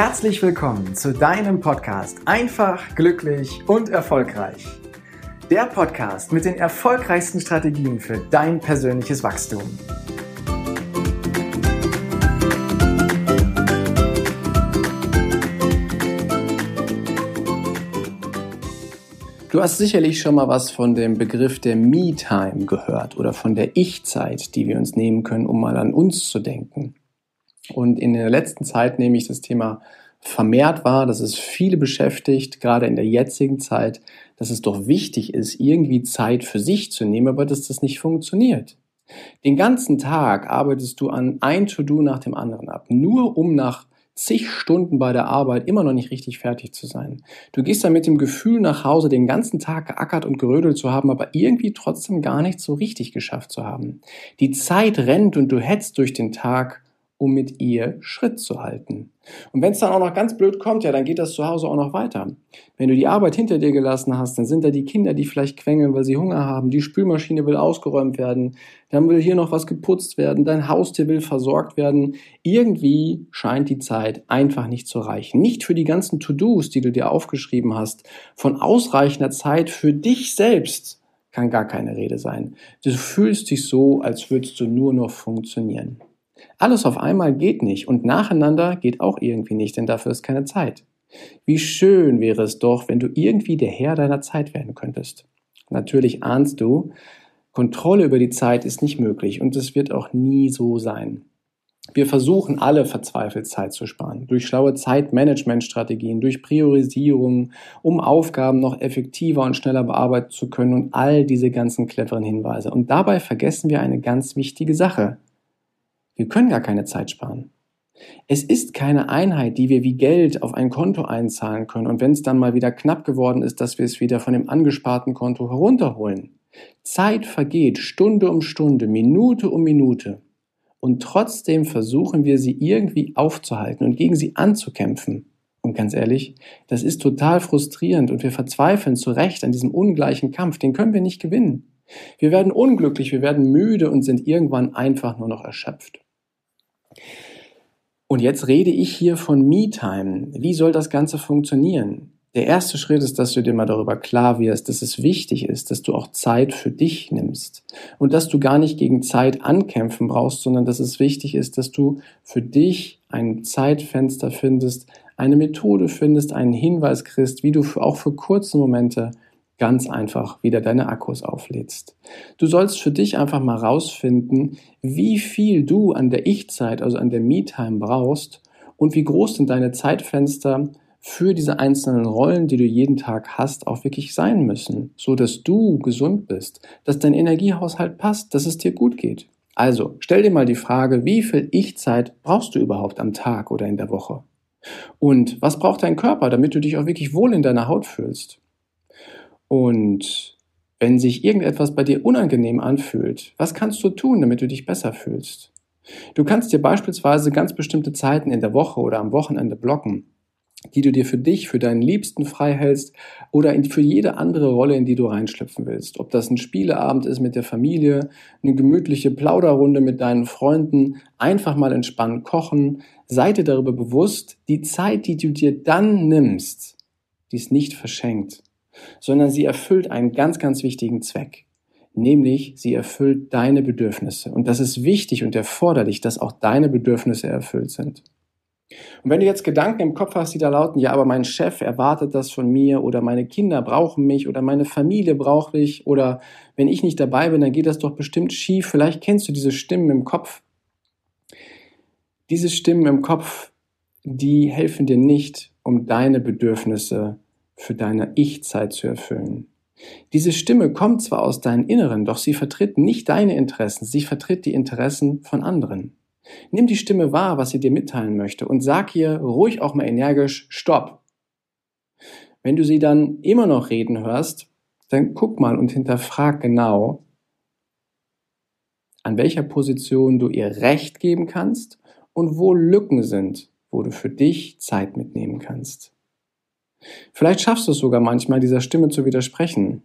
Herzlich willkommen zu deinem Podcast Einfach, glücklich und erfolgreich. Der Podcast mit den erfolgreichsten Strategien für dein persönliches Wachstum. Du hast sicherlich schon mal was von dem Begriff der Me-Time gehört oder von der Ich-Zeit, die wir uns nehmen können, um mal an uns zu denken. Und in der letzten Zeit nehme ich das Thema vermehrt wahr, dass es viele beschäftigt, gerade in der jetzigen Zeit, dass es doch wichtig ist, irgendwie Zeit für sich zu nehmen, aber dass das nicht funktioniert. Den ganzen Tag arbeitest du an ein To-Do nach dem anderen ab, nur um nach zig Stunden bei der Arbeit immer noch nicht richtig fertig zu sein. Du gehst dann mit dem Gefühl nach Hause, den ganzen Tag geackert und gerödelt zu haben, aber irgendwie trotzdem gar nicht so richtig geschafft zu haben. Die Zeit rennt und du hetzt durch den Tag um mit ihr Schritt zu halten. Und wenn es dann auch noch ganz blöd kommt, ja, dann geht das zu Hause auch noch weiter. Wenn du die Arbeit hinter dir gelassen hast, dann sind da die Kinder, die vielleicht quengeln, weil sie Hunger haben, die Spülmaschine will ausgeräumt werden, dann will hier noch was geputzt werden, dein Haustier will versorgt werden. Irgendwie scheint die Zeit einfach nicht zu reichen. Nicht für die ganzen To-Dos, die du dir aufgeschrieben hast. Von ausreichender Zeit für dich selbst kann gar keine Rede sein. Du fühlst dich so, als würdest du nur noch funktionieren. Alles auf einmal geht nicht und nacheinander geht auch irgendwie nicht, denn dafür ist keine Zeit. Wie schön wäre es doch, wenn du irgendwie der Herr deiner Zeit werden könntest. Natürlich ahnst du, Kontrolle über die Zeit ist nicht möglich und es wird auch nie so sein. Wir versuchen alle verzweifelt Zeit zu sparen. Durch schlaue Zeitmanagementstrategien, durch Priorisierung, um Aufgaben noch effektiver und schneller bearbeiten zu können und all diese ganzen cleveren Hinweise. Und dabei vergessen wir eine ganz wichtige Sache. Wir können gar keine Zeit sparen. Es ist keine Einheit, die wir wie Geld auf ein Konto einzahlen können und wenn es dann mal wieder knapp geworden ist, dass wir es wieder von dem angesparten Konto herunterholen. Zeit vergeht Stunde um Stunde, Minute um Minute und trotzdem versuchen wir sie irgendwie aufzuhalten und gegen sie anzukämpfen. Und ganz ehrlich, das ist total frustrierend und wir verzweifeln zu Recht an diesem ungleichen Kampf, den können wir nicht gewinnen. Wir werden unglücklich, wir werden müde und sind irgendwann einfach nur noch erschöpft. Und jetzt rede ich hier von Me-Time. Wie soll das Ganze funktionieren? Der erste Schritt ist, dass du dir mal darüber klar wirst, dass es wichtig ist, dass du auch Zeit für dich nimmst und dass du gar nicht gegen Zeit ankämpfen brauchst, sondern dass es wichtig ist, dass du für dich ein Zeitfenster findest, eine Methode findest, einen Hinweis kriegst, wie du auch für kurze Momente ganz einfach wieder deine Akkus auflädst. Du sollst für dich einfach mal rausfinden, wie viel du an der Ich-Zeit, also an der Me-Time brauchst und wie groß sind deine Zeitfenster für diese einzelnen Rollen, die du jeden Tag hast, auch wirklich sein müssen, so dass du gesund bist, dass dein Energiehaushalt passt, dass es dir gut geht. Also, stell dir mal die Frage, wie viel Ich-Zeit brauchst du überhaupt am Tag oder in der Woche? Und was braucht dein Körper, damit du dich auch wirklich wohl in deiner Haut fühlst? Und wenn sich irgendetwas bei dir unangenehm anfühlt, was kannst du tun, damit du dich besser fühlst? Du kannst dir beispielsweise ganz bestimmte Zeiten in der Woche oder am Wochenende blocken, die du dir für dich, für deinen Liebsten frei hältst oder für jede andere Rolle, in die du reinschlüpfen willst. Ob das ein Spieleabend ist mit der Familie, eine gemütliche Plauderrunde mit deinen Freunden, einfach mal entspannt kochen. Sei dir darüber bewusst, die Zeit, die du dir dann nimmst, die ist nicht verschenkt sondern sie erfüllt einen ganz, ganz wichtigen Zweck. Nämlich, sie erfüllt deine Bedürfnisse. Und das ist wichtig und erforderlich, dass auch deine Bedürfnisse erfüllt sind. Und wenn du jetzt Gedanken im Kopf hast, die da lauten, ja, aber mein Chef erwartet das von mir oder meine Kinder brauchen mich oder meine Familie braucht mich oder wenn ich nicht dabei bin, dann geht das doch bestimmt schief. Vielleicht kennst du diese Stimmen im Kopf. Diese Stimmen im Kopf, die helfen dir nicht, um deine Bedürfnisse für deine Ich-Zeit zu erfüllen. Diese Stimme kommt zwar aus deinem Inneren, doch sie vertritt nicht deine Interessen, sie vertritt die Interessen von anderen. Nimm die Stimme wahr, was sie dir mitteilen möchte und sag ihr ruhig auch mal energisch Stopp. Wenn du sie dann immer noch reden hörst, dann guck mal und hinterfrag genau, an welcher Position du ihr Recht geben kannst und wo Lücken sind, wo du für dich Zeit mitnehmen kannst. Vielleicht schaffst du es sogar manchmal, dieser Stimme zu widersprechen.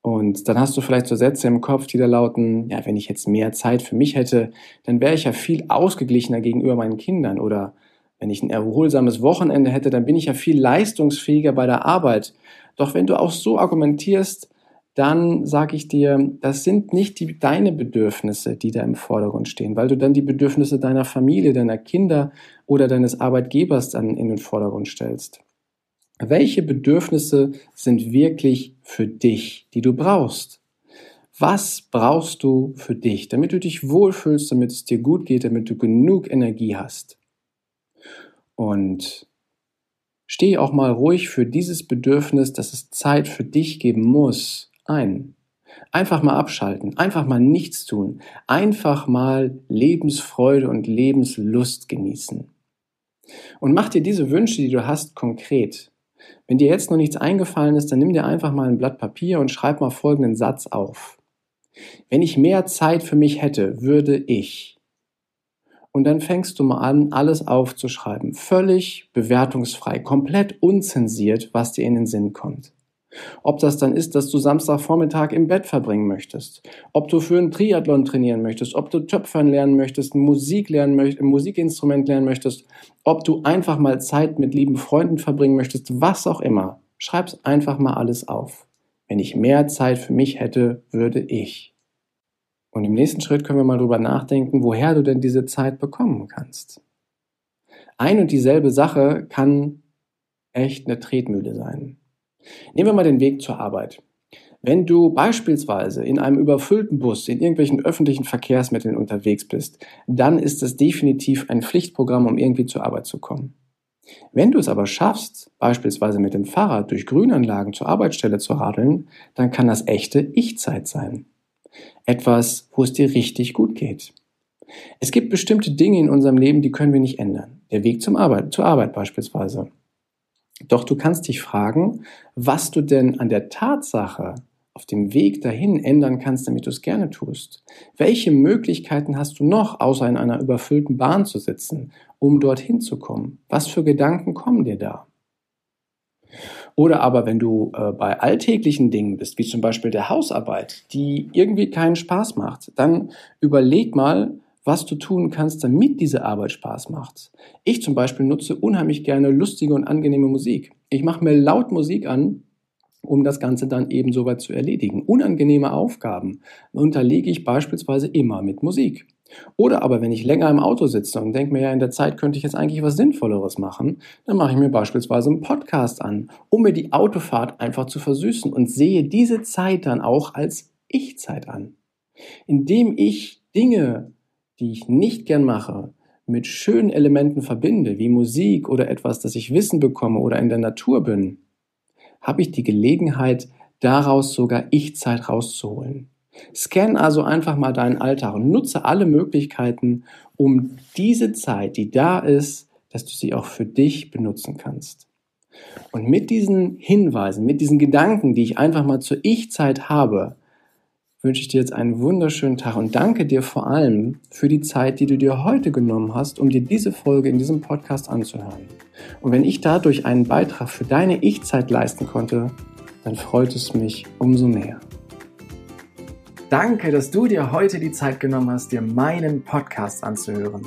Und dann hast du vielleicht so Sätze im Kopf, die da lauten, ja, wenn ich jetzt mehr Zeit für mich hätte, dann wäre ich ja viel ausgeglichener gegenüber meinen Kindern oder Wenn ich ein erholsames Wochenende hätte, dann bin ich ja viel leistungsfähiger bei der Arbeit. Doch wenn du auch so argumentierst, dann sage ich dir, das sind nicht die, deine Bedürfnisse, die da im Vordergrund stehen, weil du dann die Bedürfnisse deiner Familie, deiner Kinder oder deines Arbeitgebers dann in den Vordergrund stellst. Welche Bedürfnisse sind wirklich für dich, die du brauchst? Was brauchst du für dich, damit du dich wohlfühlst, damit es dir gut geht, damit du genug Energie hast? Und steh auch mal ruhig für dieses Bedürfnis, dass es Zeit für dich geben muss, ein. Einfach mal abschalten, einfach mal nichts tun, einfach mal Lebensfreude und Lebenslust genießen. Und mach dir diese Wünsche, die du hast, konkret. Wenn dir jetzt noch nichts eingefallen ist, dann nimm dir einfach mal ein Blatt Papier und schreib mal folgenden Satz auf. Wenn ich mehr Zeit für mich hätte, würde ich. Und dann fängst du mal an, alles aufzuschreiben. Völlig bewertungsfrei, komplett unzensiert, was dir in den Sinn kommt. Ob das dann ist, dass du Samstagvormittag im Bett verbringen möchtest, ob du für einen Triathlon trainieren möchtest, ob du Töpfern lernen möchtest, Musik lernen möchtest, ein Musikinstrument lernen möchtest, ob du einfach mal Zeit mit lieben Freunden verbringen möchtest, was auch immer. Schreib's einfach mal alles auf. Wenn ich mehr Zeit für mich hätte, würde ich. Und im nächsten Schritt können wir mal drüber nachdenken, woher du denn diese Zeit bekommen kannst. Ein und dieselbe Sache kann echt eine Tretmühle sein. Nehmen wir mal den Weg zur Arbeit. Wenn du beispielsweise in einem überfüllten Bus, in irgendwelchen öffentlichen Verkehrsmitteln unterwegs bist, dann ist es definitiv ein Pflichtprogramm, um irgendwie zur Arbeit zu kommen. Wenn du es aber schaffst, beispielsweise mit dem Fahrrad durch Grünanlagen zur Arbeitsstelle zu radeln, dann kann das echte Ich-Zeit sein. Etwas, wo es dir richtig gut geht. Es gibt bestimmte Dinge in unserem Leben, die können wir nicht ändern. Der Weg zum Arbeit, zur Arbeit beispielsweise. Doch du kannst dich fragen, was du denn an der Tatsache auf dem Weg dahin ändern kannst, damit du es gerne tust. Welche Möglichkeiten hast du noch, außer in einer überfüllten Bahn zu sitzen, um dorthin zu kommen? Was für Gedanken kommen dir da? Oder aber wenn du äh, bei alltäglichen Dingen bist, wie zum Beispiel der Hausarbeit, die irgendwie keinen Spaß macht, dann überleg mal, was du tun kannst, damit diese Arbeit Spaß macht. Ich zum Beispiel nutze unheimlich gerne lustige und angenehme Musik. Ich mache mir laut Musik an, um das Ganze dann eben soweit zu erledigen. Unangenehme Aufgaben unterlege ich beispielsweise immer mit Musik. Oder aber wenn ich länger im Auto sitze und denke mir, ja, in der Zeit könnte ich jetzt eigentlich was Sinnvolleres machen, dann mache ich mir beispielsweise einen Podcast an, um mir die Autofahrt einfach zu versüßen und sehe diese Zeit dann auch als Ich-Zeit an. Indem ich Dinge die ich nicht gern mache, mit schönen Elementen verbinde, wie Musik oder etwas, das ich Wissen bekomme oder in der Natur bin, habe ich die Gelegenheit, daraus sogar Ich-Zeit rauszuholen. Scan also einfach mal deinen Alltag und nutze alle Möglichkeiten, um diese Zeit, die da ist, dass du sie auch für dich benutzen kannst. Und mit diesen Hinweisen, mit diesen Gedanken, die ich einfach mal zur Ich-Zeit habe, wünsche ich dir jetzt einen wunderschönen Tag und danke dir vor allem für die Zeit, die du dir heute genommen hast, um dir diese Folge in diesem Podcast anzuhören. Und wenn ich dadurch einen Beitrag für deine Ich-Zeit leisten konnte, dann freut es mich umso mehr. Danke, dass du dir heute die Zeit genommen hast, dir meinen Podcast anzuhören.